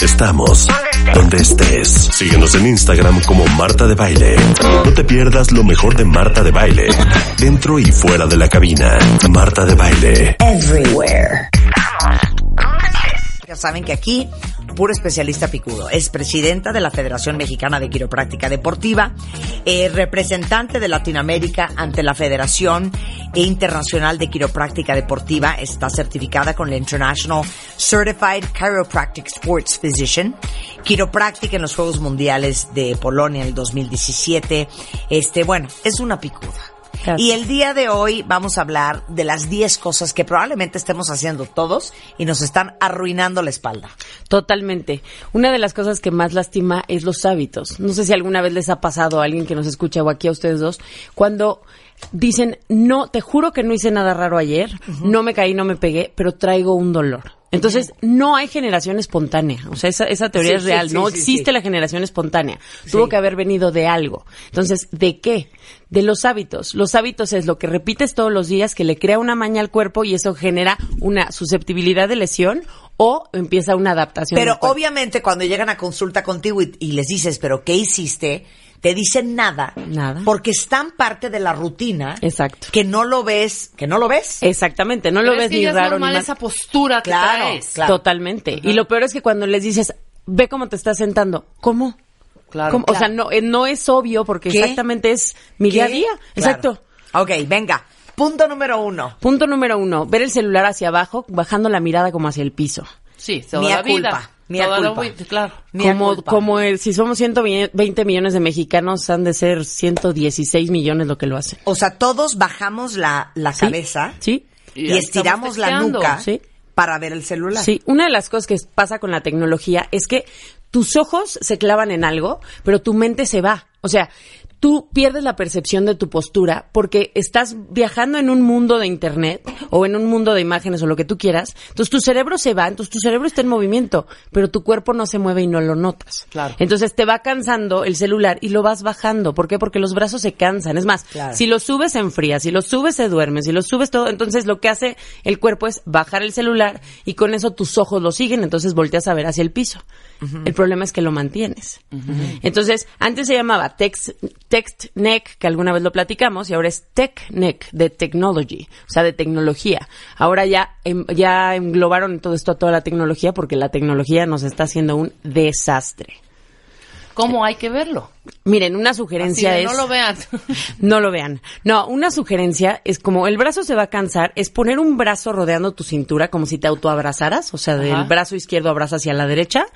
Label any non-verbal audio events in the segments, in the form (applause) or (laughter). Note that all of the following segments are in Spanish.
Estamos donde estés. Síguenos en Instagram como Marta de Baile. No te pierdas lo mejor de Marta de Baile. Dentro y fuera de la cabina. Marta de Baile. Everywhere. Ya saben que aquí, puro especialista picudo. Es presidenta de la Federación Mexicana de Quiropráctica Deportiva, eh, representante de Latinoamérica ante la Federación Internacional de Quiropráctica Deportiva. Está certificada con la International Certified Chiropractic Sports Physician. Quiropráctica en los Juegos Mundiales de Polonia en el 2017. Este, bueno, es una picuda. Claro. Y el día de hoy vamos a hablar de las 10 cosas que probablemente estemos haciendo todos y nos están arruinando la espalda. Totalmente. Una de las cosas que más lastima es los hábitos. No sé si alguna vez les ha pasado a alguien que nos escucha o aquí a ustedes dos, cuando dicen, no, te juro que no hice nada raro ayer, no me caí, no me pegué, pero traigo un dolor. Entonces, no hay generación espontánea. O sea, esa, esa teoría Sí, es real. sí, no sí, existe la generación espontánea. Tuvo que haber venido de algo. Entonces, ¿de qué? De los hábitos. Los hábitos es lo que repites todos los días, que le crea una maña al cuerpo y eso genera una susceptibilidad de lesión o empieza una adaptación. Pero obviamente cuando llegan a consulta contigo y, y les dices, pero ¿qué hiciste? Te dicen nada. Nada. Porque es tan parte de la rutina. Exacto. Que no lo ves, que no lo ves. Exactamente, no lo ves es ni es raro normal ni mal. esa postura que Claro, traes. claro. Totalmente. Y lo peor es que cuando les dices, ve cómo te estás sentando, ¿cómo? Claro. ¿Cómo? O sea, no, no es obvio porque ¿Qué? exactamente es mi día a ¿Qué? día. Claro. Exacto. Ok, venga. Punto número uno. Punto número uno, ver el celular hacia abajo, bajando la mirada como hacia el piso. Sí, toda Mía la vida. culpa, mía culpa. claro. Mía como, culpa. como el- si somos 120 millones de mexicanos, han de ser 116 millones lo que lo hacen. O sea, todos bajamos la, la Sí, cabeza Sí. y, Y estiramos la nuca Sí. para ver el celular. Sí, una de las cosas que pasa con la tecnología es que tus ojos se clavan en algo, pero tu mente se va. O sea, tú pierdes la percepción de tu postura porque estás viajando en un mundo de internet o en un mundo de imágenes o lo que tú quieras. Entonces tu cerebro se va, entonces tu cerebro está en movimiento, pero tu cuerpo no se mueve y no lo notas. Claro. Entonces te va cansando el celular y lo vas bajando. ¿Por qué? Porque los brazos se cansan. Es más, Claro. si lo subes se enfría, si lo subes se duerme, si lo subes todo, entonces lo que hace el cuerpo es bajar el celular y con eso tus ojos lo siguen, entonces volteas a ver hacia el piso. El problema es que lo mantienes. Entonces, antes se llamaba text, text neck, que alguna vez lo platicamos, y ahora es tech neck, de technology, o sea, de tecnología. Ahora ya, em- ya englobaron todo esto a toda la tecnología porque la tecnología nos está haciendo un desastre. ¿Cómo hay que verlo? Miren, una sugerencia es... no lo vean. (laughs) No lo vean. No, una sugerencia es como el brazo se va a cansar, es poner un brazo rodeando tu cintura como si te autoabrazaras, o sea, del brazo izquierdo abrazas hacia la derecha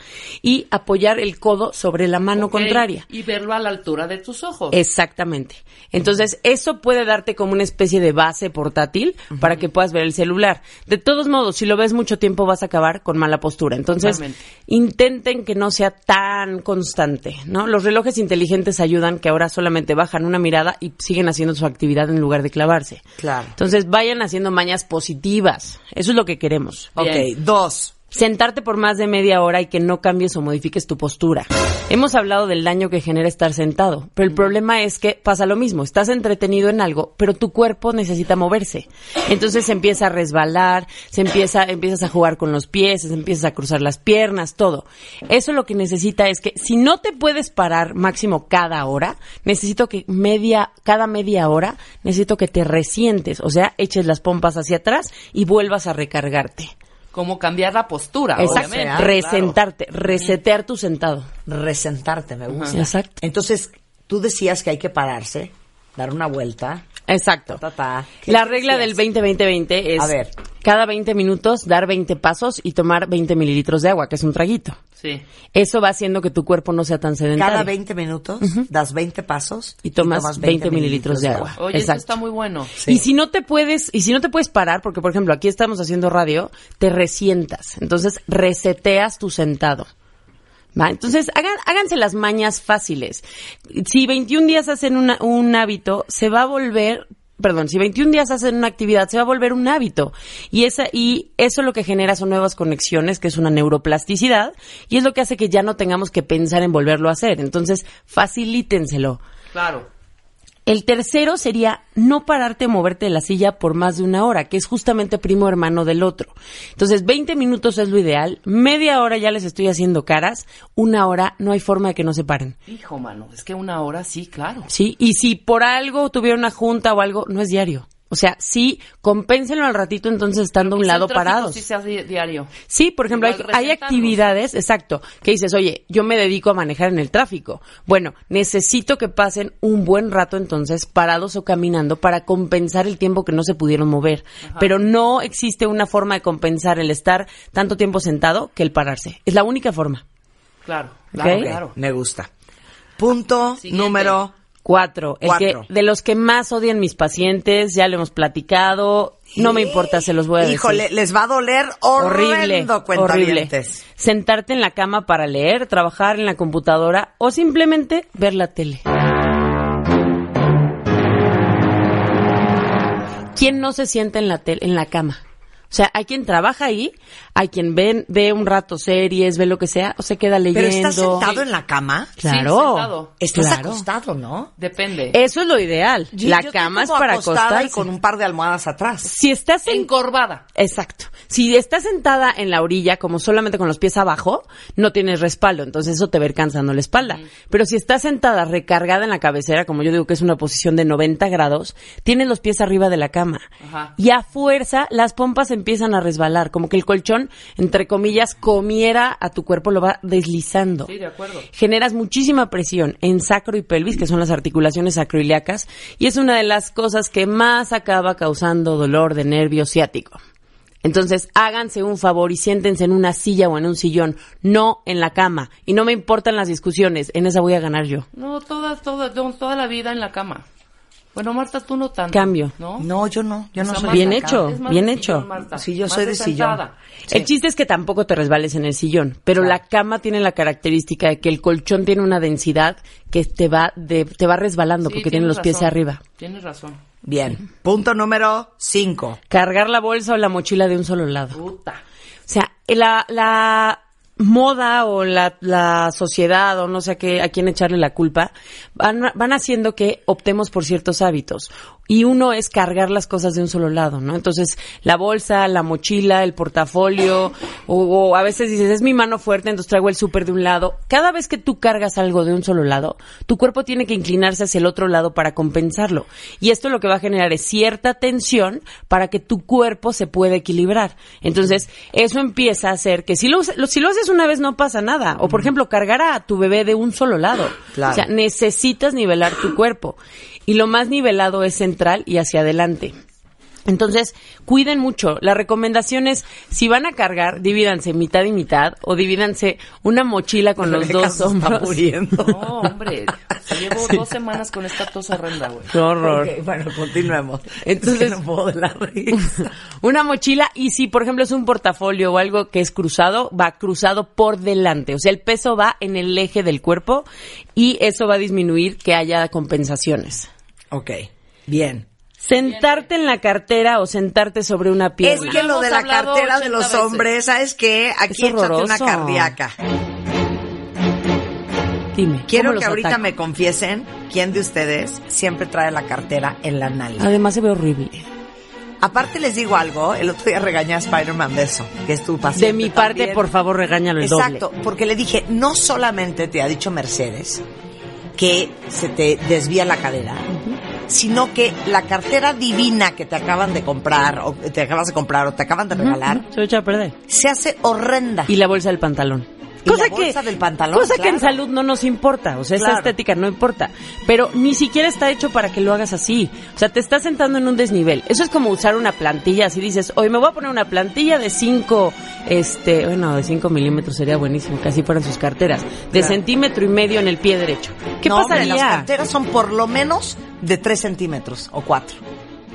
y apoyar el codo sobre la mano contraria. Y verlo a la altura de tus ojos. Exactamente. Entonces, eso puede darte como una especie de base portátil para que puedas ver el celular. De todos modos, si lo ves mucho tiempo vas a acabar con mala postura. Entonces, intenten que no sea tan constante, ¿no? Los relojes inteligentes ayudan que ahora solamente bajan una mirada y siguen haciendo su actividad en lugar de clavarse. Claro. Entonces, vayan haciendo mañas positivas. Eso es lo que queremos. Ok, Bien. dos. Sentarte por más de media hora y que no cambies o modifiques tu postura. Hemos hablado del daño que genera estar sentado, pero el problema es que pasa lo mismo. Estás entretenido en algo, pero tu cuerpo necesita moverse. Entonces se empieza a resbalar, se empieza, empiezas a jugar con los pies, se empiezas a cruzar las piernas, todo. Eso lo que necesita es que si no te puedes parar máximo cada hora, necesito que media, cada media hora, necesito que te resientes, o sea, eches las pompas hacia atrás y vuelvas a recargarte. Cómo cambiar la postura, Exacto. obviamente. Resentarte, resetear tu sentado. Resentarte, me gusta. Exacto. Entonces, tú decías que hay que pararse, dar una vuelta. Exacto. Ta, ta. ¿Qué La regla del 20-20-20 es A ver. Cada 20 minutos dar 20 pasos y tomar 20 mililitros de agua, que es un traguito. Sí. Eso va haciendo que tu cuerpo no sea tan sedentario. Cada 20 minutos das 20 pasos y tomas, 20, mililitros de agua. Oye, eso Exacto. está muy bueno. Y si no te puedes, y si no te puedes parar, porque por ejemplo aquí estamos haciendo radio, te resientas. Entonces reseteas tu sentado. ¿Va? Entonces hagan, háganse las mañas fáciles. Si 21 días hacen una- un hábito, se va a volver Perdón, si 21 días hacen una actividad, se va a volver un hábito. Y, esa, y eso lo que genera son nuevas conexiones, que es una neuroplasticidad, y es lo que hace que ya no tengamos que pensar en volverlo a hacer. Entonces, facilítenselo. Claro. El tercero sería no pararte a moverte de la silla por más de una hora, que es justamente primo hermano del otro. Entonces, 20 minutos es lo ideal, media hora ya les estoy haciendo caras, una hora no hay forma de que no se paren. Hijo, mano, es que una hora sí, claro. ¿Sí? Y si por algo tuvieron una junta o algo, no es diario. O sea, sí, compénsenlo al ratito entonces estando a un lado parados. Sí se hace diario. Sí, por ejemplo, hay, actividades, exacto, que dices, oye, yo me dedico a manejar en el tráfico. Bueno, necesito que pasen un buen rato entonces parados o caminando para compensar el tiempo que no se pudieron mover. Pero no existe una forma de compensar el estar tanto tiempo sentado que el pararse. Es la única forma. Claro, Ok. claro, claro. Me gusta. Punto Siguiente. número Cuatro, el que, Cuatro. de los que más odian mis pacientes, ya lo hemos platicado, no me importa, se los voy a decir. Híjole, les va a doler horrible, horrible, horrible. Sentarte en la cama para leer, trabajar en la computadora o simplemente ver la tele. ¿Quién no se sienta en la tele, en la cama? O sea, hay quien trabaja ahí, hay quien ve, ve un rato series, ve lo que sea, o se queda leyendo. Pero estás sentado en la cama. Claro. Sí, sentado. Estás Claro. acostado, ¿no? Depende. Eso es lo ideal. Yo- la yo cama es para acostada y con un par de almohadas atrás. Si estás en Encorvada. Exacto. Si estás sentada en la orilla, como solamente con los pies abajo, no tienes respaldo, entonces eso te va a ir cansando la espalda. Pero si estás sentada recargada en la cabecera, como yo digo que es una posición de 90 grados, tienes los pies arriba de la cama. Ajá. Y a fuerza, las pompas empiezan a resbalar, como que el colchón, entre comillas, comiera a tu cuerpo, lo va deslizando. Sí, de acuerdo. Generas muchísima presión en sacro y pelvis, que son las articulaciones sacroiliacas, y es una de las cosas que más acaba causando dolor de nervio ciático. Entonces, háganse un favor y siéntense en una silla o en un sillón, no en la cama. Y no me importan las discusiones, en esa voy a ganar yo. No, toda, toda, no, toda la vida en la cama. Bueno, Marta, tú no tanto. Cambio. ¿No? No, yo no, yo no O sea, soy Marta, Bien hecho. cama. es más bien de hecho. sillón, Marta. Sí, yo Más soy de sillón. El chiste es que tampoco te resbales en el sillón, pero la cama tiene la característica de que el colchón tiene una densidad que te va de, te va resbalando Sí, porque tiene tienes los pies razón. arriba. Tienes razón. Bien. Punto número cinco. Cargar la bolsa o la mochila de un solo lado. Puta. O sea, la, la moda o la, la sociedad o no sé a, qué, a quién echarle la culpa, van, van haciendo que optemos por ciertos hábitos. Y uno es cargar las cosas de un solo lado, ¿no? Entonces, la bolsa, la mochila, el portafolio, o, o a veces dices, es mi mano fuerte, entonces traigo el súper de un lado. Cada vez que tú cargas algo de un solo lado, tu cuerpo tiene que inclinarse hacia el otro lado para compensarlo. Y esto lo que va a generar es cierta tensión para que tu cuerpo se pueda equilibrar. Entonces, eso empieza a hacer que si lo, lo- si lo haces una vez no pasa nada. O, por ejemplo, cargar a tu bebé de un solo lado. Claro. O sea, necesitas nivelar tu cuerpo. Y lo más nivelado es central y hacia adelante. Entonces, cuiden mucho. La recomendación es, si van a cargar, divídanse mitad y mitad, o divídanse una mochila con los dos hombros. muriendo. No, hombre. Llevo dos semanas con esta tos horrenda, güey. Qué horror. Ok, bueno, continuemos. Entonces- Es que no puedo de la risa. (laughs) una mochila y si por ejemplo es un portafolio o algo que es cruzado, va cruzado por delante, o sea, el peso va en el eje del cuerpo y eso va a disminuir que haya compensaciones. Ok, bien. Sentarte en la cartera o sentarte sobre una Es pierna. que lo de la cartera de 80 los veces. hombres, ¿sabes qué? Aquí Es échate una cardíaca. Dime, Quiero ¿cómo que ahorita me confiesen quién de ustedes siempre trae la cartera en la nalga. Además se ve horrible. Aparte les digo algo, el otro día regañé a Spider-Man de eso, que es tu paciente De mi parte, también. por favor, regáñalo el Exacto, doble. porque le dije, no solamente te ha dicho Mercedes que se te desvía la cadera, sino que la cartera divina que te acaban de comprar, o te acabas de comprar, o te acaban de regalar, Se echa a perder. se hace horrenda. Y la bolsa del pantalón. Y la bolsa del pantalón, cosa que en salud no nos importa, o sea, esa estética no importa, pero ni siquiera está hecho para que lo hagas así, o sea, te estás sentando en un desnivel, eso es como usar una plantilla, así dices, hoy me voy a poner una plantilla de 5, este, bueno, de 5 milímetros sería buenísimo, que así fueran sus carteras, de Claro. centímetro y medio en el pie derecho, ¿qué no, hombre, pasaría? las carteras son por lo menos de 3 centímetros o 4.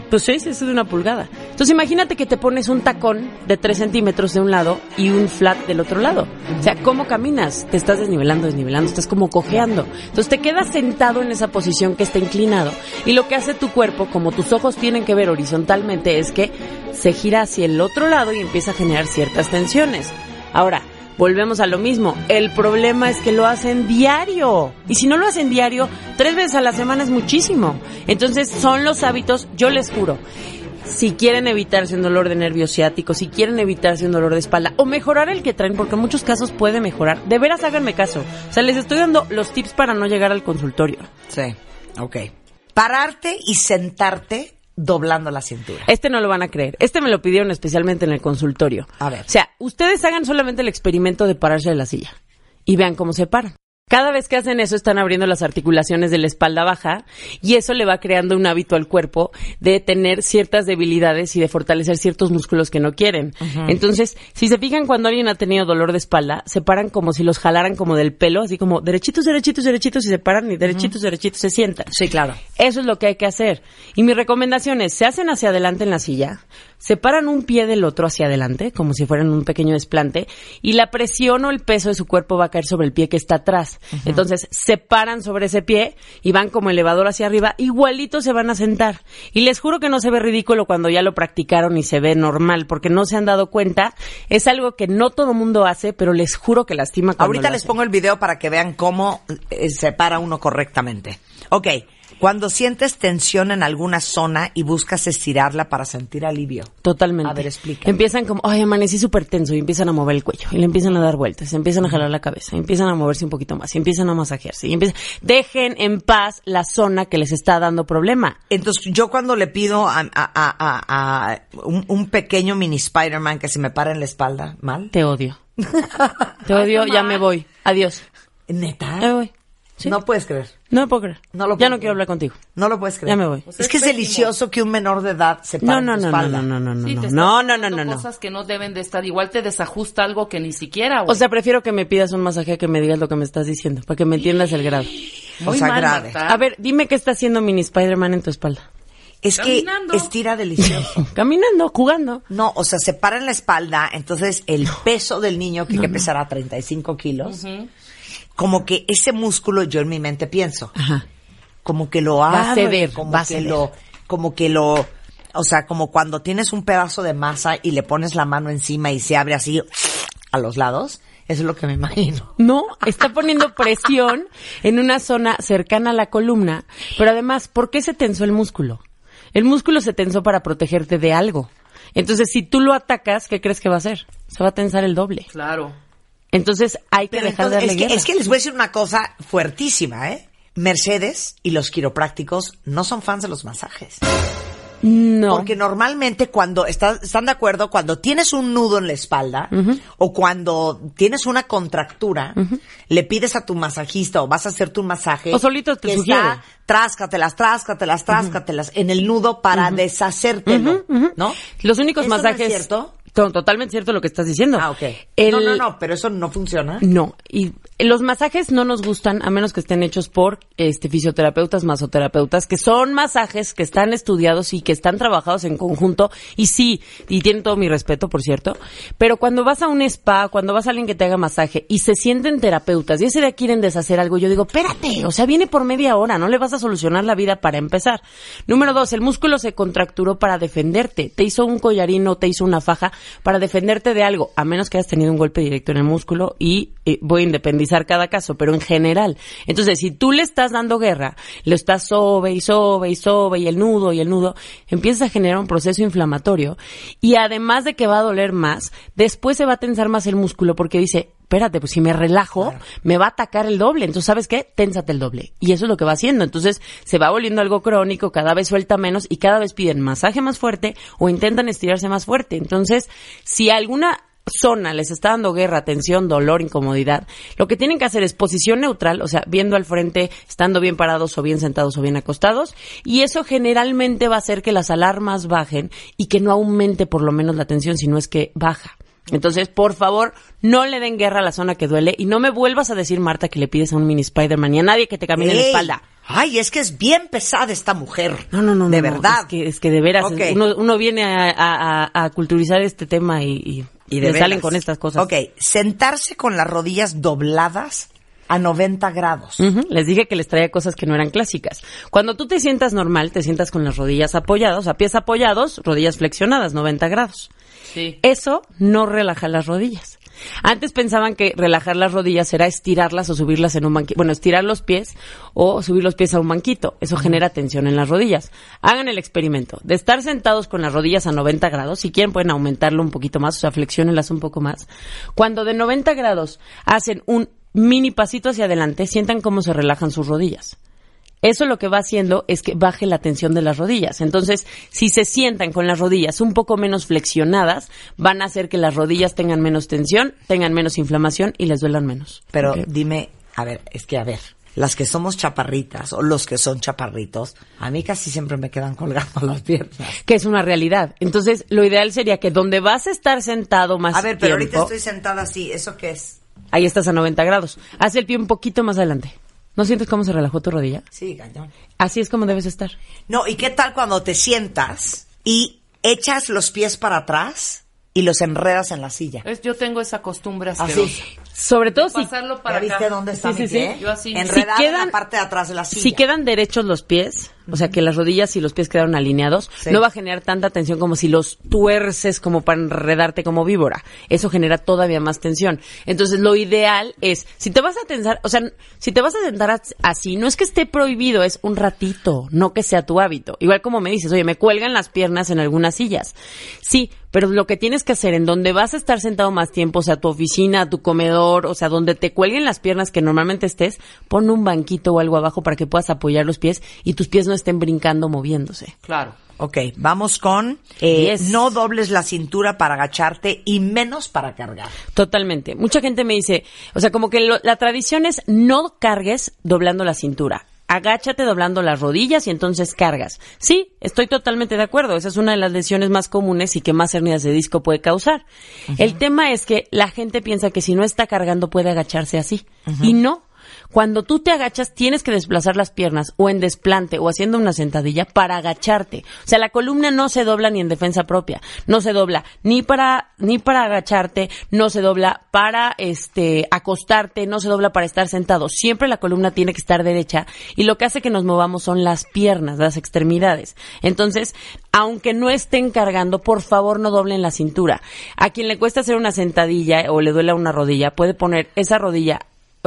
Pues seis es de una pulgada. Entonces imagínate que te pones un tacón de tres centímetros de un lado y un flat del otro lado. O sea, ¿cómo caminas? Te estás desnivelando, desnivelando, estás como cojeando. Entonces te quedas sentado en esa posición que está inclinado y lo que hace tu cuerpo, como tus ojos tienen que ver horizontalmente, es que se gira hacia el otro lado y empieza a generar ciertas tensiones. Ahora, Volvemos a lo mismo. El problema es que lo hacen diario. Y si no lo hacen diario, tres veces a la semana es muchísimo. Entonces son los hábitos, yo les juro. Si quieren evitarse un dolor de nervio ciático, si quieren evitarse un dolor de espalda o mejorar el que traen, porque en muchos casos puede mejorar, de veras háganme caso. O sea, les estoy dando los tips para no llegar al consultorio. Sí, ok. Pararte y sentarte doblando la cintura. Este no lo van a creer. Este me lo pidieron especialmente en el consultorio. A ver. O sea, ustedes hagan solamente el experimento de pararse de la silla y vean cómo se paran. Cada vez que hacen eso están abriendo las articulaciones de la espalda baja y eso le va creando un hábito al cuerpo de tener ciertas debilidades y de fortalecer ciertos músculos que no quieren. Entonces, si se fijan cuando alguien ha tenido dolor de espalda, se paran como si los jalaran como del pelo, así como derechitos, derechitos, derechitos y se paran y derechitos, derechitos se sientan. Sí, claro. Eso es lo que hay que hacer. Y mi recomendación es, se hacen hacia adelante en la silla, separan un pie del otro hacia adelante, como si fueran un pequeño desplante, y la presión o el peso de su cuerpo va a caer sobre el pie que está atrás. Entonces, se paran sobre ese pie y van como elevador hacia arriba, igualito se van a sentar. Y les juro que no se ve ridículo cuando ya lo practicaron y se ve normal, porque no se han dado cuenta. Es algo que no todo mundo hace, pero les juro que lastima cuando Ahorita lo les hacen. pongo el video para que vean cómo eh, se para uno correctamente. Ok, cuando sientes tensión en alguna zona y buscas estirarla para sentir alivio. Totalmente. A ver, explícame. Empiezan como, ay, amanecí súper tenso y empiezan a mover el cuello y le empiezan a dar vueltas, empiezan a jalar la cabeza, y empiezan a moverse un poquito más y empiezan a masajearse y empiezan, dejen en paz la zona que les está dando problema. Entonces, yo cuando le pido a, a- a- a- a un, un pequeño mini Spider-Man que se me para en la espalda, ¿mal? Te odio. (laughs) Te odio, ya me voy. Adiós. ¿Neta? Me voy. Sí. No puedes creer. No me puedo creer. No lo ya no creer. quiero hablar contigo. No lo puedes creer. Ya me voy. es que es delicioso que un menor de edad se No, pare no, en tu no, no, espalda. no, no, no, no, Sí, no, no, no, no, no, no. cosas que no deben de estar. Igual te desajusta algo que ni siquiera, güey. O sea, prefiero que me pidas un masaje a que me digas lo que me estás diciendo, para que me entiendas el grado. o Muy sea, mal, grave. Marta. A ver, dime qué está haciendo mini Spider-Man en tu espalda. Es que Caminando. estira delicioso. (laughs) Caminando, jugando. No, o sea, se para en la espalda, entonces el peso del niño, que, que pesará 35 kilos, como que ese músculo, yo en mi mente pienso, Ajá. como que lo Va a abre, ceder, como va a que lo, como que lo, o sea, como cuando tienes un pedazo de masa y le pones la mano encima y se abre así a los lados, eso es lo que me imagino. No, está poniendo presión en una zona cercana a la columna, pero además, ¿por qué se tensó el músculo? El músculo se tensó para protegerte de algo. Entonces, si tú lo atacas, ¿qué crees que va a hacer? Se va a tensar el doble. Claro. Entonces, hay que Pero dejar de entonces, darle es, que, guerra. es que les voy a decir una cosa fuertísima, ¿eh? Mercedes y los quiroprácticos no son fans de los masajes. No. Porque normalmente cuando están de acuerdo, cuando tienes un nudo en la espalda o cuando tienes una contractura, le pides a tu masajista o vas a hacerte un masaje. O solito te que sugiere. está, tráscatelas, tráscatelas, tráscatelas en el nudo para deshacértelo, ¿no? Los únicos ¿Eso no es masajes. cierto? To- Totalmente cierto lo que estás diciendo. Ah, ok. El- No, no, no, pero eso no funciona. No, y los masajes no nos gustan a menos que estén hechos por este fisioterapeutas, masoterapeutas, que son masajes que están estudiados y que están trabajados en conjunto y sí, y tienen todo mi respeto, por cierto, pero cuando vas a un spa, cuando vas a alguien que te haga masaje y se sienten terapeutas y ese día quieren deshacer algo, yo digo, espérate, o sea, viene por media hora, no le vas a solucionar la vida para empezar. Número dos, el músculo se contracturó para defenderte, te hizo un collarín o te hizo una faja para defenderte de algo, a menos que hayas tenido un golpe directo en el músculo y eh, voy a independizar cada caso, pero en general. Entonces, si tú le estás dando guerra, lo estás sobe y sobe y sobe y el nudo y el nudo, empiezas a generar un proceso inflamatorio y además de que va a doler más, después se va a tensar más el músculo porque dice, espérate, pues si me relajo, me va a atacar el doble. Entonces, ¿sabes qué? Ténsate el doble. Y eso es lo que va haciendo. Entonces, se va volviendo algo crónico, cada vez suelta menos y cada vez piden masaje más fuerte o intentan estirarse más fuerte. Entonces, si alguna zona les está dando guerra, tensión, dolor, incomodidad, lo que tienen que hacer es posición neutral, o sea, viendo al frente, estando bien parados o bien sentados o bien acostados, y eso generalmente va a hacer que las alarmas bajen y que no aumente por lo menos la tensión, sino es que baja. Entonces, por favor, no le den guerra a la zona que duele y no me vuelvas a decir, Marta, que le pides a un mini Spider-Man y a nadie que te camine la espalda. Ay, es que es bien pesada esta mujer. No, no, no. De no, verdad. Es que, es que de veras, uno, uno viene a, a- a- a culturizar este tema y, y, Y de le salen con estas cosas. Ok, sentarse con las rodillas dobladas a 90 grados. Les dije que les traía cosas que no eran clásicas. Cuando tú te sientas normal, te sientas con las rodillas apoyadas, o sea, pies apoyados, rodillas flexionadas, 90 grados. Sí. Eso no relaja las rodillas. Antes pensaban que relajar las rodillas era estirarlas o subirlas en un banquito. Bueno, estirar los pies o subir los pies a un banquito. Eso genera tensión en las rodillas. Hagan el experimento de estar sentados con las rodillas a 90 grados. Si quieren pueden aumentarlo un poquito más, o sea, flexiónenlas un poco más. Cuando de 90 grados hacen un mini pasito hacia adelante, sientan cómo se relajan sus rodillas. Eso lo que va haciendo es que baje la tensión de las rodillas. Entonces, si se sientan con las rodillas un poco menos flexionadas, van a hacer que las rodillas tengan menos tensión, tengan menos inflamación y les duelan menos. Pero dime, a ver, es que a ver, las que somos chaparritas o los que son chaparritos, a mí casi siempre me quedan colgando (laughs) las piernas. que es una realidad. Entonces, lo ideal sería que donde vas a estar sentado más A ver, pero tiempo, ahorita estoy sentada así, ¿eso qué es? Ahí estás a 90 grados. Haz el pie un poquito más adelante. ¿No sientes cómo se relajó tu rodilla? Sí, cañón. Así es como debes estar. No, ¿y qué tal cuando te sientas y echas los pies para atrás y los enredas en la silla? Es, yo tengo esa costumbre Así. Sobre todo si Pasarlo para ¿Ya viste dónde está Sí, mi sí, pie? sí. Yo así. Enredada Si en quedan- la parte de atrás de la silla. Si quedan derechos los pies, o sea que las rodillas y los pies quedaron alineados, Sí. no va a generar tanta tensión como si los tuerces como para enredarte como víbora. Eso genera todavía más tensión. Entonces lo ideal es, si te vas a tensar, o sea, si te vas a sentar as- así, no es que esté prohibido, es un ratito, no que sea tu hábito. Igual como me dices, oye, me cuelgan las piernas en algunas sillas. Sí, pero lo que tienes que hacer en donde vas a estar sentado más tiempo, o sea, tu oficina, tu comedor, o sea, donde te cuelguen las piernas que normalmente estés, pon un banquito o algo abajo para que puedas apoyar los pies y tus pies no estén brincando, moviéndose. Claro. Ok, vamos con eh, Yes. no dobles la cintura para agacharte y menos para cargar. Totalmente. Mucha gente me dice, o sea, como que lo- la tradición es no cargues doblando la cintura. Agáchate doblando las rodillas y entonces cargas. Sí, estoy totalmente de acuerdo. Esa es una de las lesiones más comunes y que más hernias de disco puede causar. El tema es que la gente piensa que si no está cargando puede agacharse así. Y no. Cuando tú te agachas, tienes que desplazar las piernas o en desplante o haciendo una sentadilla para agacharte. O sea, la columna no se dobla ni en defensa propia. No se dobla ni para, ni para agacharte, no se dobla para, este, acostarte, no se dobla para estar sentado. Siempre la columna tiene que estar derecha y lo que hace que nos movamos son las piernas, las extremidades. Entonces, aunque no estén cargando, por favor no doblen la cintura. A quien le cuesta hacer una sentadilla o le duele una rodilla, puede poner esa rodilla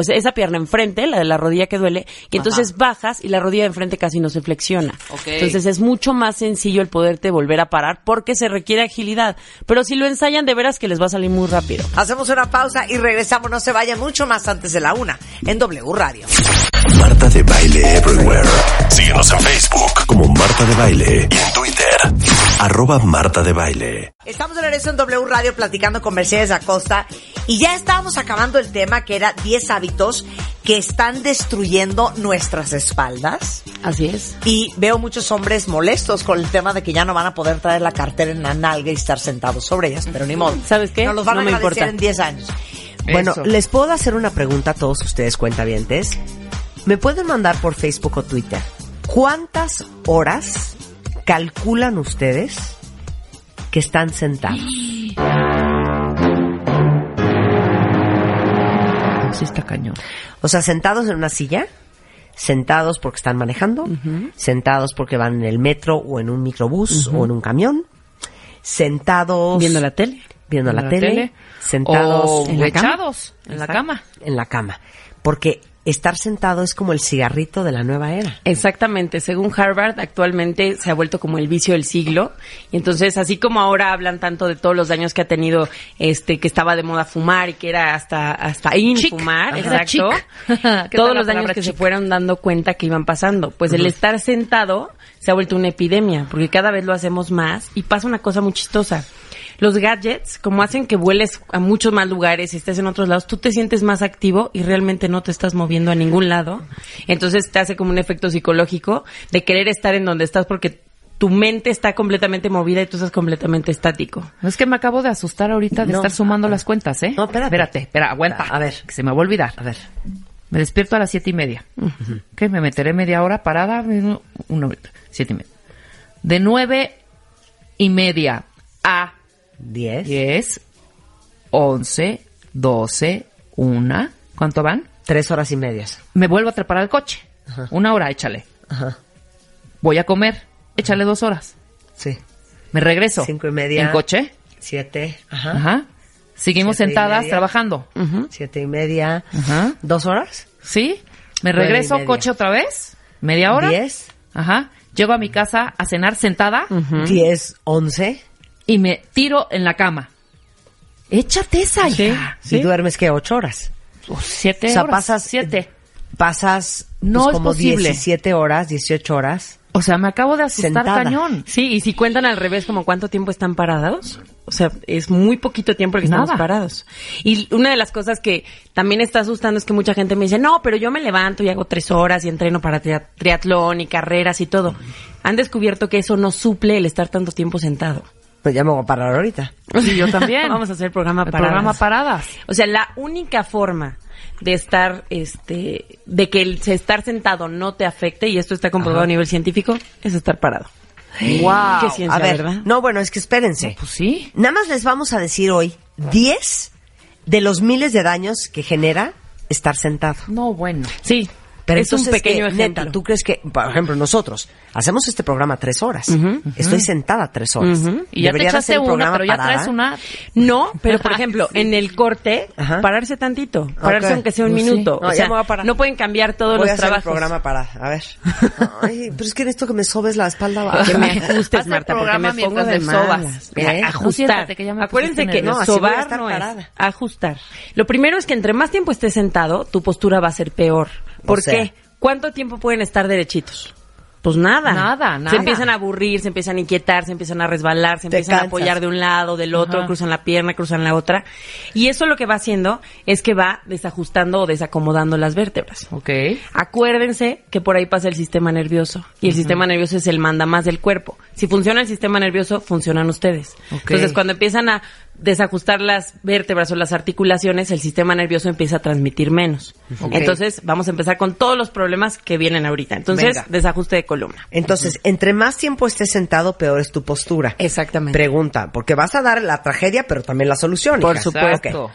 sea, esa pierna enfrente, la de la rodilla que duele, y entonces bajas y la rodilla de enfrente casi no se flexiona. Entonces es mucho más sencillo el poderte volver a parar porque se requiere agilidad. Pero si lo ensayan, de veras que les va a salir muy rápido. Hacemos una pausa y regresamos, no se vayan mucho más antes de la una, en W Radio. Marta de Baile Everywhere. Síguenos en Facebook como Marta de Baile y en Twitter, arroba Marta de Baile. Estamos de regreso en W Radio platicando con Mercedes Acosta y ya estábamos acabando el tema que era 10 hábitos que están destruyendo nuestras espaldas. Así es. Y veo muchos hombres molestos con el tema de que ya no van a poder traer la cartera en la nalga y estar sentados sobre ellas, pero ni modo. ¿Sabes qué? Nos los van No a agradecer importa. en 10 años. Bueno, Eso. les puedo hacer una pregunta a todos ustedes, cuentavientes. Me pueden mandar por Facebook o Twitter. ¿Cuántas horas calculan ustedes que están sentados? Sí está cañón. O sea, sentados en una silla, sentados porque están manejando, sentados porque van en el metro o en un microbús o en un camión, sentados Viendo la tele. viendo la, tele, sentados o en la cama. echados en la Exacto, cama. En la cama. Porque estar sentado es como el cigarrito de la nueva era. Exactamente, según Harvard, actualmente se ha vuelto como el vicio del siglo. Y entonces, así como ahora hablan tanto de todos los daños que ha tenido, este, que estaba de moda fumar y que era hasta, hasta in Chic. fumar, Era exacto. chic. (laughs) ¿Qué tal todos los daños que se fueron dando cuenta que iban pasando. Pues el estar sentado se ha vuelto una epidemia, porque cada vez lo hacemos más y pasa una cosa muy chistosa. Los gadgets, como hacen que vueles a muchos más lugares y estés en otros lados, tú te sientes más activo y realmente no te estás moviendo a ningún lado. Entonces te hace como un efecto psicológico de querer estar en donde estás porque tu mente está completamente movida y tú estás completamente estático. Es que me acabo de asustar ahorita de No. estar sumando las cuentas, ¿eh? No, espérate. Espérate, espera, aguanta. A ver. Que se me va a olvidar. A ver. Me despierto a las siete y media. ¿Qué? Me meteré media hora parada. Uno- siete y media. De nueve y media a 10. diez, once, doce, una. ¿Cuánto van? Tres horas y medias. Me vuelvo a trepar al coche. Una hora, échale. Ajá. Voy a comer. Échale dos horas. Sí. Me regreso. Cinco y media. En coche. Siete. Ajá. Ajá. Seguimos Siete sentadas trabajando. Siete y media. Ajá. ¿Dos horas? ¿Sí? Me regreso coche otra vez. Media hora. Diez. Ajá. Llego a mi casa a cenar sentada Diez, once. Y me tiro en la cama. Échate esa, hija. Y duermes que ocho horas. Oh, siete o sea, horas. pasas Siete. Pasas No pues, es como posible. 17 horas, 18 horas. O sea, me acabo de asustar Sentada. cañón. Sí, y si cuentan al revés, como cuánto tiempo están parados, o sea, es muy poquito tiempo el que estamos Nada. parados. Y una de las cosas que también está asustando es que mucha gente me dice, no, pero yo me levanto y hago tres horas y entreno para tria- triatlón y carreras y todo. Han descubierto que eso no suple el estar tanto tiempo sentado. Pues ya me voy a parar ahorita. Sí, yo también. (laughs) Vamos a hacer programa paradas. programa paradas. O sea, la única forma de estar, este, de que el estar sentado no te afecte, y esto está comprobado a nivel científico, es estar parado. Wow. Qué ciencia, a ver, ¿verdad? no, bueno, es que espérense. Pues sí. Nada más les vamos a decir hoy 10 de los miles de daños que genera estar sentado. No, bueno. Sí, Pero es un entonces, pequeño ¿qué? ejemplo. Neta, ¿tú crees que, por ejemplo, nosotros hacemos este programa tres horas? Estoy sentada tres horas. Y ya te Debería de echaste hacer el una, pero ya parada. traes una. No, pero por ejemplo, en el corte, Ajá. pararse tantito, pararse Ok. aunque sea un Pues sí. minuto. No, o sea, a no pueden cambiar todos Voy a los hacer el trabajos. programa para, a ver. (laughs) Ay, pero es que necesito que me sobes la espalda baja. (laughs) Que me (laughs) ajustes, el Marta, porque me pongo de sobas. ¿Eh? No, Ajustar. que ya me Acuérdense que no, a sobar no es ajustar. Lo primero es que entre más tiempo estés sentado, tu postura va a ser peor. ¿Por O sea. qué? ¿Cuánto tiempo pueden estar derechitos? Pues nada. Nada, nada. Se empiezan a aburrir, se empiezan a inquietar, se empiezan a resbalar, se Te empiezan a apoyar de un lado, del otro, Ajá. cruzan la pierna, cruzan la otra. Y eso lo que va haciendo es que va desajustando o desacomodando las vértebras. Ok. Acuérdense que por ahí pasa el sistema nervioso y el sistema nervioso es el manda más del cuerpo. Si funciona el sistema nervioso, funcionan ustedes. Ok. Entonces, cuando empiezan a desajustar las vértebras o las articulaciones, el sistema nervioso empieza a transmitir menos. Entonces, vamos a empezar con todos los problemas que vienen ahorita. Entonces, Venga. desajuste de columna. Entonces, entre más tiempo estés sentado, peor es tu postura. Exactamente. Pregunta, porque vas a dar la tragedia, pero también la solución. Por hija. supuesto.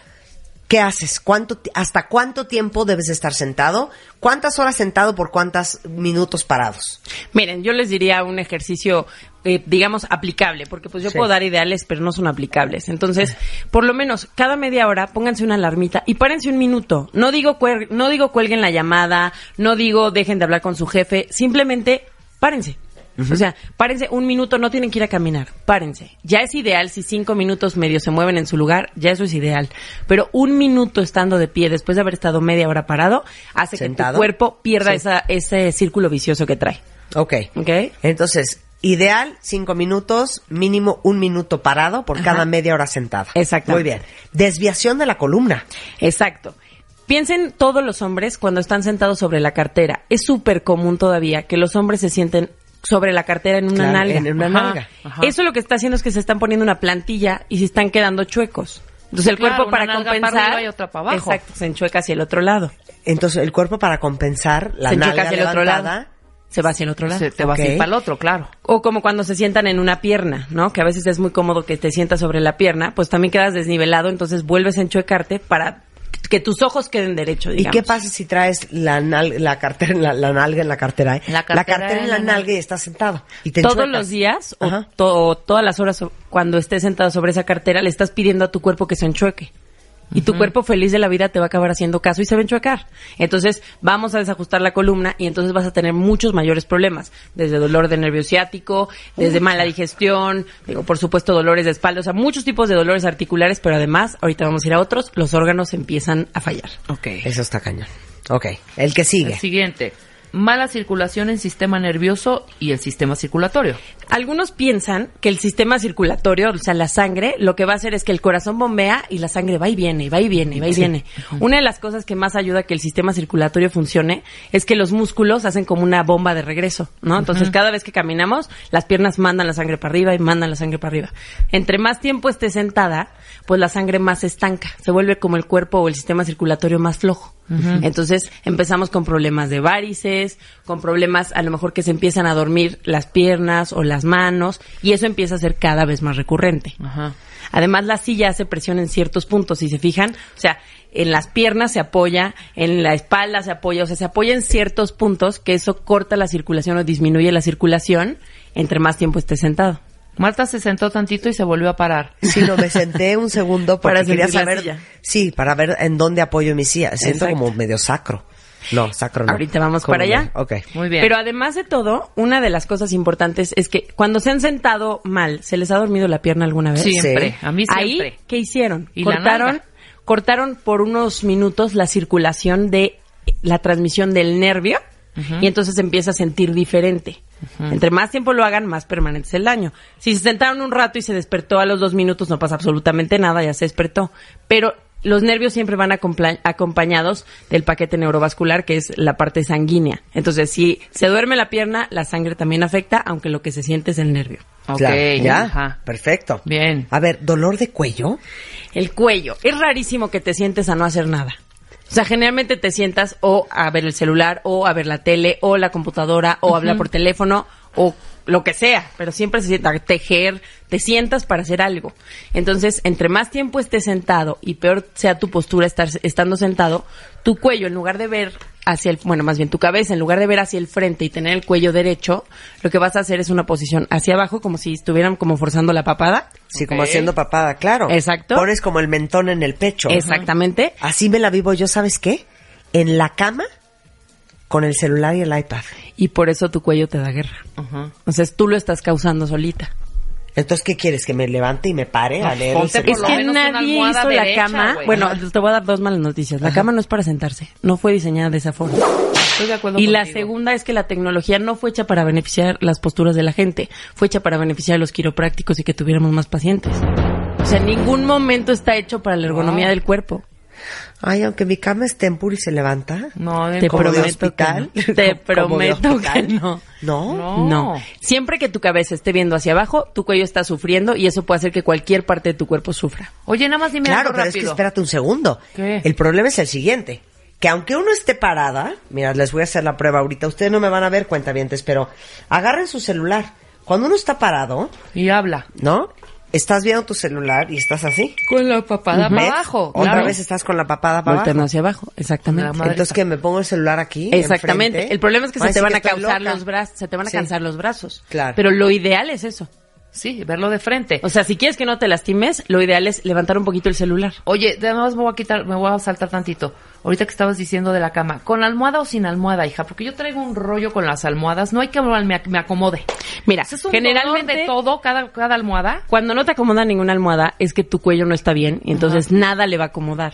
¿Qué haces? ¿Cuánto, ¿Hasta cuánto tiempo debes de estar sentado? ¿Cuántas horas sentado por cuántos minutos parados? Miren, yo les diría un ejercicio, eh, digamos, aplicable, porque pues yo Sí. puedo dar ideales, pero no son aplicables. Entonces, por lo menos cada media hora pónganse una alarmita y párense un minuto. No digo, no digo cuelguen la llamada, no digo dejen de hablar con su jefe, simplemente párense. O sea, párense un minuto, no tienen que ir a caminar, párense. Ya es ideal si cinco minutos medio se mueven en su lugar, ya eso es ideal. Pero un minuto estando de pie después de haber estado media hora parado, hace que tu cuerpo pierda Sí. esa, ese círculo vicioso que trae. Ok. ¿Ok? Entonces, ideal, cinco minutos, mínimo un minuto parado por cada media hora sentada. Exactamente. Muy bien. Desviación de la columna. Exacto. Piensen todos los hombres cuando están sentados sobre la cartera. Es súper común todavía que los hombres se sienten sobre la cartera en una Claro, nalga. en una Ajá. nalga. Ajá. Eso lo que está haciendo es que se están poniendo una plantilla y se están quedando chuecos. Entonces el Claro, cuerpo para para compensar arriba y otra para abajo. Exacto, se enchueca hacia el otro lado. Entonces, el cuerpo para compensar la se enchueca nalga hacia el otro lado. Se va hacia el otro lado. Se te vas a ir para el otro, claro. O como cuando se sientan en una pierna, ¿no? Que a veces es muy cómodo que te sientas sobre la pierna, pues también quedas desnivelado, entonces vuelves a enchuecarte para que tus ojos queden derechos, ¿Y digamos. qué pasa si traes la, nal- la cartera, en la, la nalga en la cartera? eh? La cartera en en la nalga y estás sentado. Y te Todos enchuecas. los días o Ajá. to- o todas las horas cuando estés sentado sobre esa cartera, le estás pidiendo a tu cuerpo que se enchueque. Y tu cuerpo feliz de la vida te va a acabar haciendo caso y se va a enchuecar. Entonces, vamos a desajustar la columna y entonces vas a tener muchos mayores problemas. Desde dolor de nervio ciático, desde mala digestión, digo, por supuesto, dolores de espalda, o sea, muchos tipos de dolores articulares, pero además, ahorita vamos a ir a otros, los órganos empiezan a fallar. Ok. Eso está cañón. Ok. El que sigue. El siguiente. Mala circulación en sistema nervioso y el sistema circulatorio. Algunos piensan que el sistema circulatorio, o sea, la sangre, lo que va a hacer es que el corazón bombea y la sangre va y viene, y va y viene, y va y viene. Una de las cosas que más ayuda a que el sistema circulatorio funcione es que los músculos hacen como una bomba de regreso, ¿no? Entonces, cada vez que caminamos, las piernas mandan la sangre para arriba y mandan la sangre para arriba. Entre más tiempo esté sentada, pues la sangre más se estanca, se vuelve como el cuerpo o el sistema circulatorio más flojo. Entonces empezamos con problemas de varices, con problemas a lo mejor que se empiezan a dormir las piernas o las manos y eso empieza a ser cada vez más recurrente. Ajá. Además la silla hace presión en ciertos puntos, si se fijan, o sea, en las piernas se apoya, en la espalda se apoya, o sea, se apoya en ciertos puntos que eso corta la circulación o disminuye la circulación entre más tiempo esté sentado. Marta se sentó tantito y se volvió a parar. Sí, no, me senté un segundo (laughs) porque Para quería saber. silla. Sí, para ver en dónde apoyo mi silla. Siento Exacto. como medio sacro. No, sacro no. Ahorita vamos ¿Cómo para allá. Ok. Muy bien. Pero además de todo, una de las cosas importantes es que cuando se han sentado mal, ¿se les ha dormido la pierna alguna vez? siempre, Sí. a mí siempre. Ahí, ¿qué hicieron? Y cortaron, cortaron por unos minutos la circulación de la transmisión del nervio y entonces se empieza a sentir diferente. Entre más tiempo lo hagan, más permanente es el daño. Si se sentaron un rato y se despertó a los dos minutos, no pasa absolutamente nada, ya se despertó. Pero los nervios siempre van acompañados del paquete neurovascular, que es la parte sanguínea. Entonces, si se duerme la pierna, la sangre también afecta, aunque lo que se siente es el nervio. Ok, Claro, ya. ajá. Perfecto. Bien. A ver, ¿dolor de cuello? El cuello. Es rarísimo que te sientes a no hacer nada. O sea, generalmente te sientas o a ver el celular, o a ver la tele, o la computadora, o hablar por teléfono, o lo que sea, pero siempre se sienta tejer, te sientas para hacer algo. Entonces, entre más tiempo estés sentado y peor sea tu postura estar estando sentado, tu cuello, en lugar de ver hacia el, bueno, más bien tu cabeza, en lugar de ver hacia el frente y tener el cuello derecho, lo que vas a hacer es una posición hacia abajo, como si estuvieran como forzando la papada. Sí, como haciendo papada, claro. Exacto. Pones como el mentón en el pecho. Exactamente. Así me la vivo yo, ¿sabes qué? En la cama, con el celular y el iPad. y por eso tu cuello te da guerra. Sea, tú lo estás causando solita. Entonces, ¿qué quieres? ¿Que me levante y me pare a leer el ponte por Es que nadie hizo la cama. Bueno, te voy a dar dos malas noticias. La cama no es para sentarse. No fue diseñada de esa forma. Estoy de acuerdo Y la segunda es que la tecnología no fue hecha para beneficiar las posturas de la gente. Fue hecha para beneficiar a los quiroprácticos y que tuviéramos más pacientes. O sea, en ningún momento está hecho para la ergonomía Wow. del cuerpo. Ay, aunque mi cama es tempur y se levanta. No, Te ¿Como de prometo hospital? que no. Te ¿Como de prometo que (laughs) no. ¿No? No. No. Siempre que tu cabeza esté viendo hacia abajo, tu cuello está sufriendo y eso puede hacer que cualquier parte de tu cuerpo sufra. Oye, nada más dime Claro, algo pero es que rápido. espérate un segundo. ¿Qué? El problema es el siguiente. Que aunque uno esté parada, mira, les voy a hacer la prueba ahorita. Ustedes no me van a ver, cuentavientes, pero agarren su celular. Cuando uno está parado, Y habla. ¿no? Estás viendo tu celular y estás así. Con la papada para abajo. Otra claro. vez estás con la papada para Volteando abajo. hacia abajo, exactamente. Entonces que me pongo el celular aquí. Exactamente. enfrente, El problema es que se te decir van a estoy cansar loca. los brazos, se te van a Sí. cansar los brazos. Claro. Pero lo ideal es eso. Sí, verlo de frente. O sea, si quieres que no te lastimes, lo ideal es levantar un poquito el celular. Oye, además me voy a quitar, me voy a saltar tantito. Ahorita que estabas diciendo de la cama, ¿con almohada o sin almohada, hija? Porque yo traigo un rollo con las almohadas, no hay que me, me acomode. Mira, Ese es un generalmente dolor de todo, cada, cada almohada. cuando no te acomoda ninguna almohada es que tu cuello no está bien y entonces nada le va a acomodar.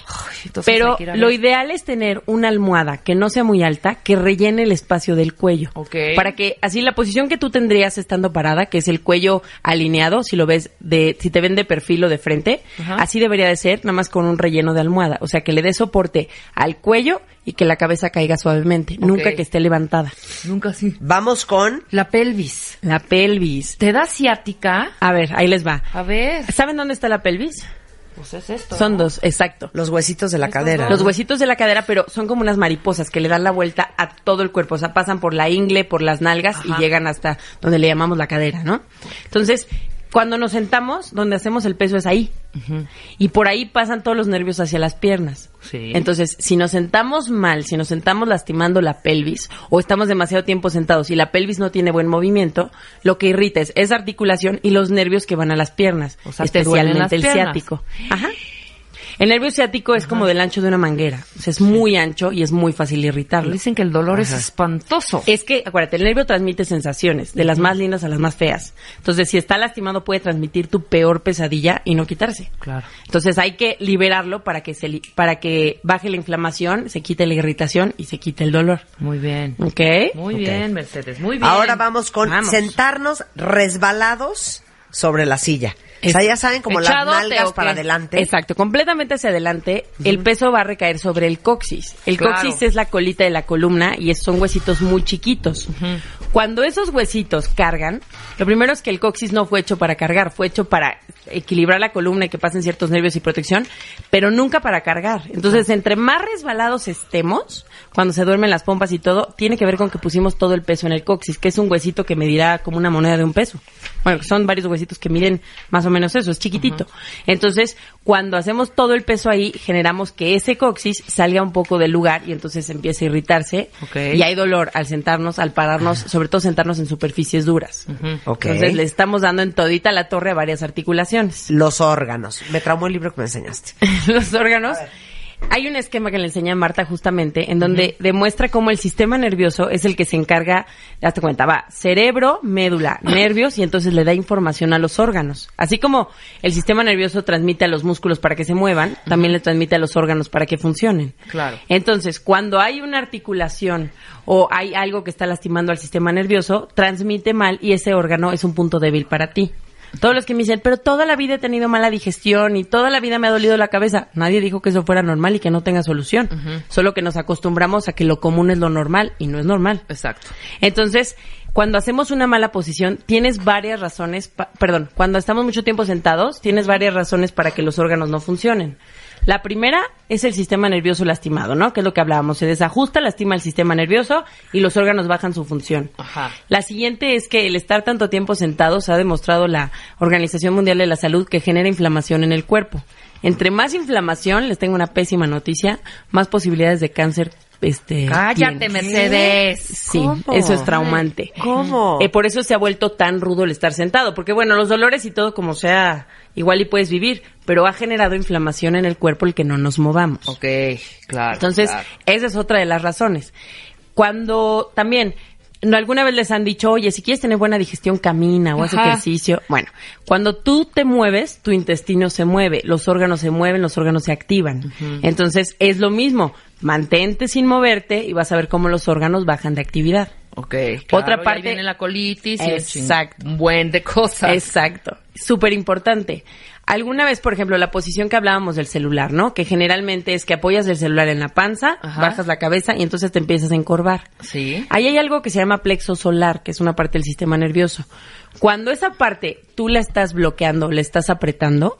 Pero lo ideal es tener una almohada que no sea muy alta, que rellene el espacio del cuello. Ok. Para que así la posición que tú tendrías estando parada, que es el cuello alineado, si lo ves de, si te ven de perfil o de frente, Ajá. así debería de ser, nada más con un relleno de almohada. O sea, que le dé soporte al cuello y que la cabeza caiga suavemente, nunca que esté levantada. Nunca así. Vamos con La pelvis. La pelvis. ¿Te da ciática? A ver, ahí les va. A ver. ¿Saben dónde está la pelvis? Pues es esto. Son ¿no? dos, exacto. los huesitos de la Estos cadera. Los huesitos de la cadera, pero son como unas mariposas que le dan la vuelta a todo el cuerpo. O sea, pasan por la ingle, por las nalgas y llegan hasta donde le llamamos la cadera, ¿no? Entonces, cuando nos sentamos, donde hacemos el peso es ahí. Y por ahí pasan todos los nervios hacia las piernas. Sí. Entonces, si nos sentamos mal, si nos sentamos lastimando la pelvis o estamos demasiado tiempo sentados y la pelvis no tiene buen movimiento, lo que irrita es esa articulación y los nervios que van a las piernas, O sea, especialmente las el piernas. ciático. Ajá. El nervio ciático es como del ancho de una manguera. O sea, es muy ancho y es muy fácil irritarlo. Dicen que el dolor es espantoso. Es que, acuérdate, el nervio transmite sensaciones, de las más lindas a las más feas. Entonces, si está lastimado, puede transmitir tu peor pesadilla y no quitarse. Claro. Entonces, hay que liberarlo para que se li- para que baje la inflamación, se quite la irritación y se quite el dolor. Muy bien. ¿Ok? Muy bien, Mercedes. Muy bien. Ahora vamos con Vamos. sentarnos resbalados sobre la silla. O sea, ya saben, como las ¿Echadote nalgas para adelante. Exacto, completamente hacia adelante. El peso va a recaer sobre el coxis. El Claro. coxis es la colita de la columna y es- son huesitos muy chiquitos. Cuando esos huesitos cargan, lo primero es que el coxis no fue hecho para cargar, fue hecho para equilibrar la columna y que pasen ciertos nervios y protección, pero nunca para cargar. Entonces, entre más resbalados estemos, cuando se duermen las pompas y todo, tiene que ver con que pusimos todo el peso en el coxis, que es un huesito que medirá como una moneda de un peso. Bueno, son varios huesitos que miden más o menos eso, es chiquitito. Entonces, cuando hacemos todo el peso ahí, generamos que ese coxis salga un poco del lugar y entonces empieza a irritarse. Ok. Y hay dolor al sentarnos, al pararnos, sobre todo sentarnos en superficies duras. Ok. Entonces, le estamos dando en todita la torre a varias articulaciones. Los órganos. Me traumó el libro que me enseñaste. (laughs) los órganos. Hay un esquema que le enseña Marta justamente en donde demuestra cómo el sistema nervioso es el que se encarga, hazte cuenta, va cerebro, médula, (coughs) nervios y entonces le da información a los órganos. Así como el sistema nervioso transmite a los músculos para que se muevan, también le transmite a los órganos para que funcionen. Claro. Entonces, cuando hay una articulación o hay algo que está lastimando al sistema nervioso, transmite mal y ese órgano es un punto débil para ti. Todos los que me dicen, pero toda la vida he tenido mala digestión y toda la vida me ha dolido la cabeza. Nadie dijo que eso fuera normal y que no tenga solución. Solo que nos acostumbramos a que lo común es lo normal y no es normal. Exacto. Entonces, cuando hacemos una mala posición, tienes varias razones, perdón, cuando estamos mucho tiempo sentados, tienes varias razones para que los órganos no funcionen. La primera es el sistema nervioso lastimado, ¿no? Que es lo que hablábamos. Se desajusta, lastima el sistema nervioso y los órganos bajan su función. Ajá. La siguiente es que el estar tanto tiempo sentados ha demostrado la Organización Mundial de la Salud que genera inflamación en el cuerpo. Entre más inflamación, les tengo una pésima noticia, más posibilidades de cáncer. Este, Cállate, tienes. Mercedes. Sí, ¿Cómo? eso es traumante. ¿Cómo? Eh, por eso se ha vuelto tan rudo el estar sentado, porque bueno, los dolores y todo como sea, igual y puedes vivir, pero ha generado inflamación en el cuerpo el que no nos movamos. Ok, claro. Entonces, claro. esa es otra de las razones. Cuando también no alguna vez les han dicho, oye, si quieres tener buena digestión, camina o haz ejercicio. Bueno, cuando tú te mueves, tu intestino se mueve, los órganos se mueven, los órganos se activan. Entonces, es lo mismo. Mantente sin moverte y vas a ver cómo los órganos bajan de actividad. Ok. Otra claro, y ahí parte- viene la colitis y Exacto. un buen de cosas. Exacto. Súper importante. Alguna vez, por ejemplo, la posición que hablábamos del celular, ¿no? Que generalmente es que apoyas el celular en la panza, Ajá. bajas la cabeza y entonces te empiezas a encorvar. Sí. Ahí hay algo que se llama plexo solar, que es una parte del sistema nervioso. Cuando esa parte tú la estás bloqueando, la estás apretando,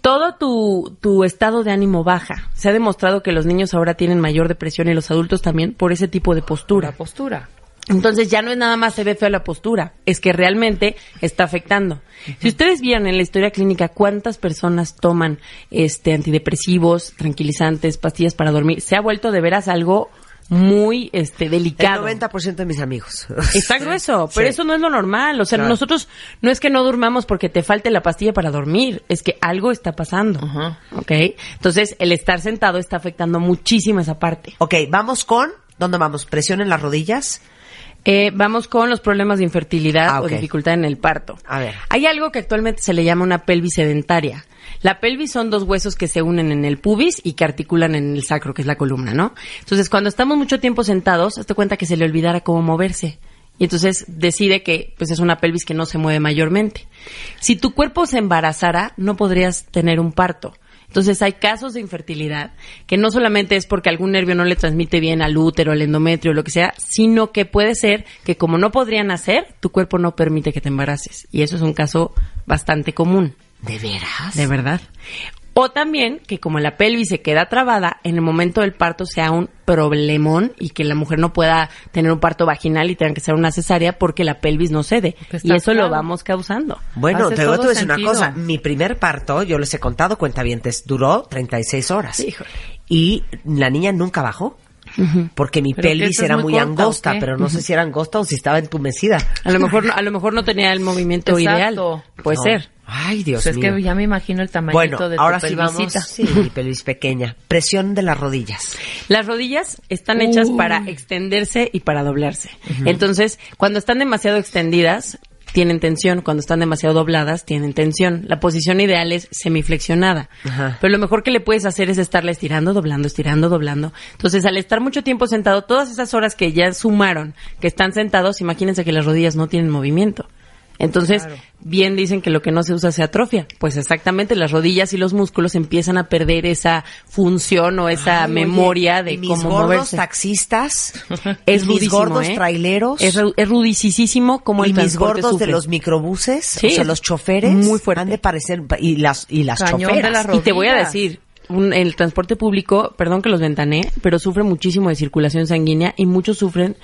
todo tu, tu estado de ánimo baja. Se ha demostrado que los niños ahora tienen mayor depresión y los adultos también por ese tipo de postura. La postura. Entonces ya no es nada más se ve feo la postura, es que realmente está afectando. Si ustedes vieran en la historia clínica cuántas personas toman este antidepresivos, tranquilizantes, pastillas para dormir, se ha vuelto de veras algo muy este El delicado. 90% de mis amigos. (laughs) Está grueso, pero Sí. eso no es lo normal. O sea, Claro. nosotros no es que no durmamos porque te falte la pastilla para dormir, es que algo está pasando. ¿Ok? Entonces, el estar sentado está afectando muchísimo esa parte. Ok, vamos con. ¿Dónde vamos? ¿Presión en las rodillas? Eh, vamos con los problemas de infertilidad Ah, o dificultad en el parto. A ver. Hay algo que actualmente se le llama una pelvis sedentaria. La pelvis son dos huesos que se unen en el pubis y que articulan en el sacro, que es la columna, ¿no? Entonces, cuando estamos mucho tiempo sentados, hazte cuenta que se le olvidara cómo moverse. Y entonces decide que pues es una pelvis que no se mueve mayormente. Si tu cuerpo se embarazara, no podrías tener un parto. Entonces hay casos de infertilidad que no solamente es porque algún nervio no le transmite bien al útero, al endometrio, lo que sea, sino que puede ser que como no podrían hacer, tu cuerpo no permite que te embaraces. Y eso es un caso bastante común. ¿De veras? De verdad. O también que como la pelvis se queda trabada, en el momento del parto sea un problemón y que la mujer no pueda tener un parto vaginal y tenga que ser una cesárea porque la pelvis no cede. Y eso lo vamos causando. Bueno, Hace te voy a decir una cosa. Mi primer parto, yo les he contado, cuentavientes, duró 36 horas. Híjole. Y la niña nunca bajó. Porque mi Pero pelvis es era muy muy, corta, angosta, pero no sé si era angosta o si estaba entumecida. A lo mejor, no- a lo mejor no tenía el movimiento Exacto. ideal. Puede No. ser. Ay, Dios Pues es mío. que ya me imagino el tamaño bueno, de ahora tu sí vamos. Sí, mi pelvis pequeña. Presión de las rodillas. Las rodillas están hechas para extenderse y para doblarse. Entonces, cuando están demasiado extendidas, tienen tensión. Cuando están demasiado dobladas, tienen tensión. La posición ideal es semiflexionada. Ajá. Pero lo mejor que le puedes hacer es estarla estirando, doblando, estirando, doblando. Entonces, al estar mucho tiempo sentado, todas esas horas que ya sumaron, que están sentados, imagínense que las rodillas no tienen movimiento. Entonces, bien dicen que lo que no se usa se atrofia. Pues exactamente, las rodillas y los músculos empiezan a perder esa función o esa Ay, memoria oye, de mis cómo gordos moverse. taxistas, (laughs) Es mis rudísimo, gordos ¿eh? traileros, Es, es rudicísimo como y el mis gordos sufre. de los microbuses, Sí, o sea, los choferes, muy fuerte. han de parecer y las y las Cañón choferas. las Y te voy a decir, un- el transporte público, perdón que los ventané, pero sufre muchísimo de circulación sanguínea y muchos sufren,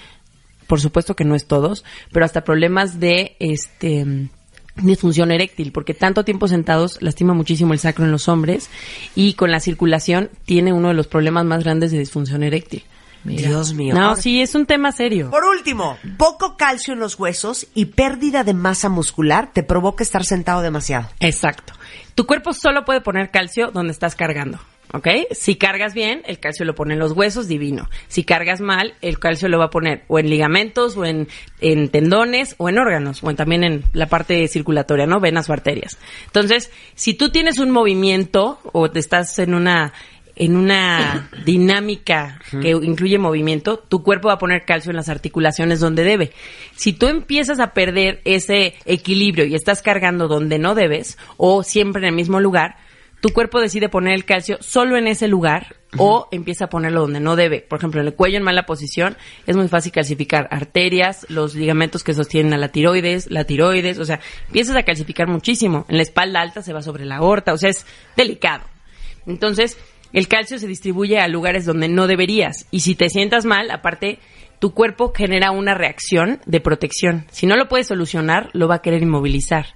por supuesto que no es todos, pero hasta problemas de este disfunción eréctil, porque tanto tiempo sentados lastima muchísimo el sacro en los hombres y con la circulación tiene uno de los problemas más grandes de disfunción eréctil. Dios mío. No, sí, es un tema serio. Por último, poco calcio en los huesos y pérdida de masa muscular te provoca estar sentado demasiado. Exacto. Tu cuerpo solo puede poner calcio donde estás cargando. ¿Ok? Si cargas bien, el calcio lo pone en los huesos, divino. Si cargas mal, el calcio lo va a poner o en ligamentos, o en, en tendones, o en órganos, o en- también en la parte circulatoria, ¿no? Venas o arterias. Entonces, si tú tienes un movimiento o te estás en una en una (coughs) dinámica que incluye movimiento, tu cuerpo va a poner calcio en las articulaciones donde debe. Si tú empiezas a perder ese equilibrio y estás cargando donde no debes o siempre en el mismo lugar, tu cuerpo decide poner el calcio solo en ese lugar o empieza a ponerlo donde no debe. Por ejemplo, en el cuello en mala posición es muy fácil calcificar arterias, los ligamentos que sostienen a la tiroides, la tiroides, o sea, empiezas a calcificar muchísimo. En la espalda alta se va sobre la aorta, o sea, es delicado. Entonces, el calcio se distribuye a lugares donde no deberías. Y si te sientas mal, aparte, tu cuerpo genera una reacción de protección. Si no lo puedes solucionar, lo va a querer inmovilizar.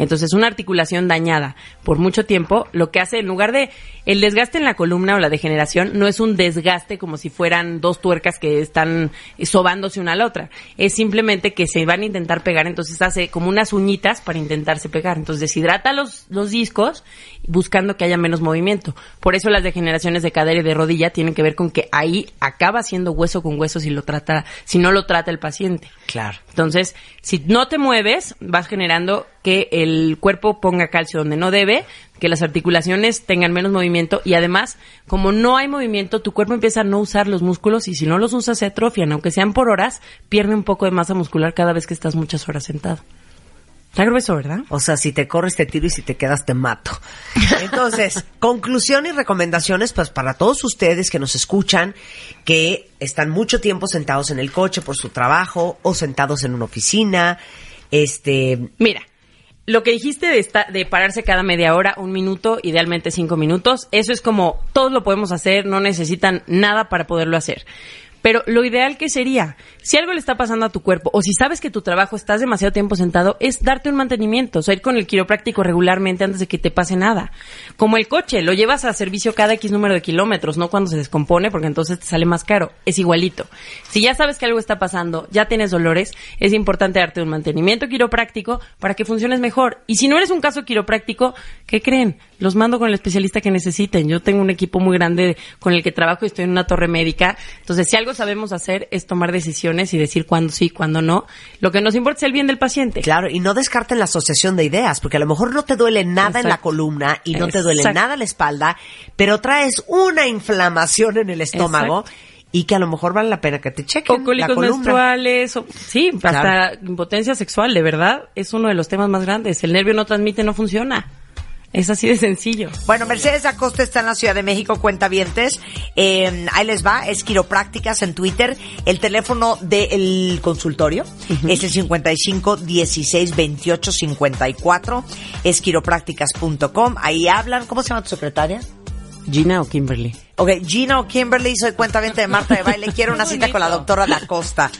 Entonces, una articulación dañada por mucho tiempo, lo que hace, en lugar de el desgaste en la columna o la degeneración, no es un desgaste como si fueran dos tuercas que están sobándose una a la otra. Es simplemente que se van a intentar pegar, entonces hace como unas uñitas para intentarse pegar. Entonces, deshidrata los, los discos buscando que haya menos movimiento. Por eso las degeneraciones de cadera y de rodilla tienen que ver con que ahí acaba siendo hueso con hueso si lo trata, si no lo trata el paciente. Claro. Entonces, si no te mueves, vas generando que el cuerpo ponga calcio donde no debe, que las articulaciones tengan menos movimiento y además, como no hay movimiento, tu cuerpo empieza a no usar los músculos y si no los usas se atrofian, aunque sean por horas, pierde un poco de masa muscular cada vez que estás muchas horas sentado. Está grueso, ¿verdad? O sea, si te corres te tiro y si te quedas te mato. (laughs) Entonces, conclusión y recomendaciones pues para todos ustedes que nos escuchan, que están mucho tiempo sentados en el coche por su trabajo o sentados en una oficina, este, Mira, lo que dijiste de, esta- de pararse cada media hora, un minuto, idealmente cinco minutos, eso es como todos lo podemos hacer, no necesitan nada para poderlo hacer. Pero lo ideal que sería, si algo le está pasando a tu cuerpo o si sabes que tu trabajo estás demasiado tiempo sentado, es darte un mantenimiento, o sea, ir con el quiropráctico regularmente antes de que te pase nada. Como el coche, lo llevas a servicio cada X número de kilómetros, no cuando se descompone, porque entonces te sale más caro. Es igualito. Si ya sabes que algo está pasando, ya tienes dolores, es importante darte un mantenimiento quiropráctico para que funciones mejor. Y si no eres un caso quiropráctico, ¿qué creen? Los mando con el especialista que necesiten. Yo tengo un equipo muy grande con el que trabajo y estoy en una torre médica. Entonces, si algo sabemos hacer es tomar decisiones y decir cuándo sí, cuándo no. Lo que nos importa es el bien del paciente. claro, y no descarten la asociación de ideas, porque a lo mejor no te duele nada en la columna y no te duele nada la espalda, pero traes una inflamación en el estómago Exacto. y que a lo mejor vale la pena que te chequen O cólicos menstruales, o- sí, hasta Claro. impotencia sexual, de verdad, es uno de los temas más grandes. El nervio no transmite, no funciona. Es así de sencillo. Bueno, Mercedes Acosta está en la Ciudad de México, cuentavientes. Eh, ahí les va, es quiroprácticas en Twitter. El teléfono del consultorio es el 55 16 28 54. Es quiroprácticas.com. Ahí hablan. ¿Cómo se llama tu secretaria? Gina o Kimberly. Ok, Gina o Kimberly, soy cuentaviente de Marta de Baile. Quiero una (laughs) cita con la doctora Da Costa.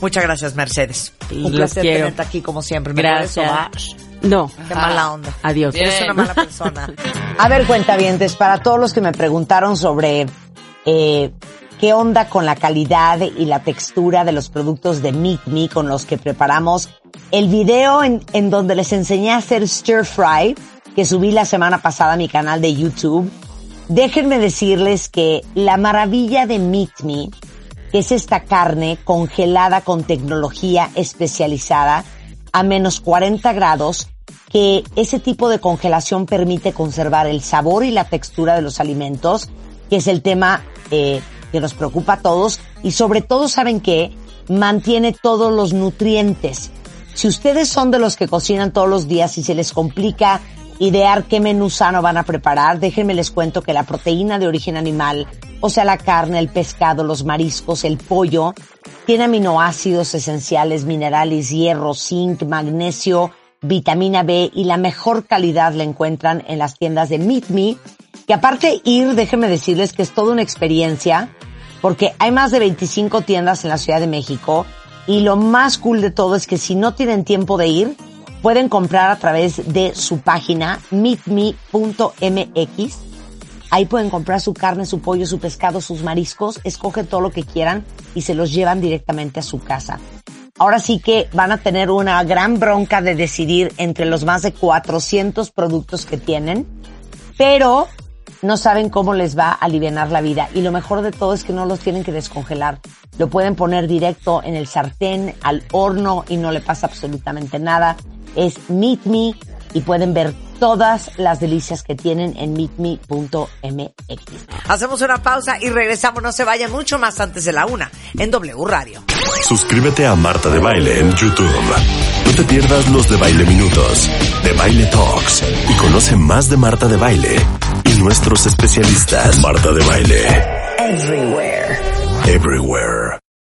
Muchas gracias, Mercedes. Un Los placer quiero. tenerte aquí, como siempre. Gracias. No. Qué mala onda. Adiós. Eres una mala persona. (laughs) A ver, cuentavientes, para todos los que me preguntaron sobre eh, qué onda con la calidad y la textura de los productos de Meet Me con los que preparamos el video en, en donde les enseñé a hacer stir fry que subí la semana pasada a mi canal de YouTube. Déjenme decirles que la maravilla de Meet Me es esta carne congelada con tecnología especializada a menos 40 grados, que ese tipo de congelación permite conservar el sabor y la textura de los alimentos, que es el tema eh, que nos preocupa a todos, y sobre todo saben que mantiene todos los nutrientes. Si ustedes son de los que cocinan todos los días y se les complica idear qué menú sano van a preparar, déjenme les cuento que la proteína de origen animal, o sea, la carne, el pescado, los mariscos, el pollo, tiene aminoácidos esenciales, minerales, hierro, zinc, magnesio, vitamina B y la mejor calidad la encuentran en las tiendas de Meet Me, que aparte ir, déjenme decirles que es toda una experiencia, porque hay más de 25 tiendas en la Ciudad de México y lo más cool de todo es que si no tienen tiempo de ir, pueden comprar a través de su página meetme.mx. Ahí pueden comprar su carne, su pollo, su pescado, sus mariscos, escogen todo lo que quieran y se los llevan directamente a su casa. Ahora sí que van a tener una gran bronca de decidir entre los más de 400 productos que tienen, pero no saben cómo les va a aliviar la vida. Y lo mejor de todo es que no los tienen que descongelar. Lo pueden poner directo en el sartén, al horno y no le pasa absolutamente nada es Meet Me y pueden ver todas las delicias que tienen en meetme.mx. Hacemos una pausa y regresamos, no se vayan mucho más antes de la una en W Radio. Suscríbete a Marta de Baile en YouTube. No te pierdas los de Baile Minutos, de Baile Talks y conoce más de Marta de Baile y nuestros especialistas. Marta de Baile. Everywhere. Everywhere.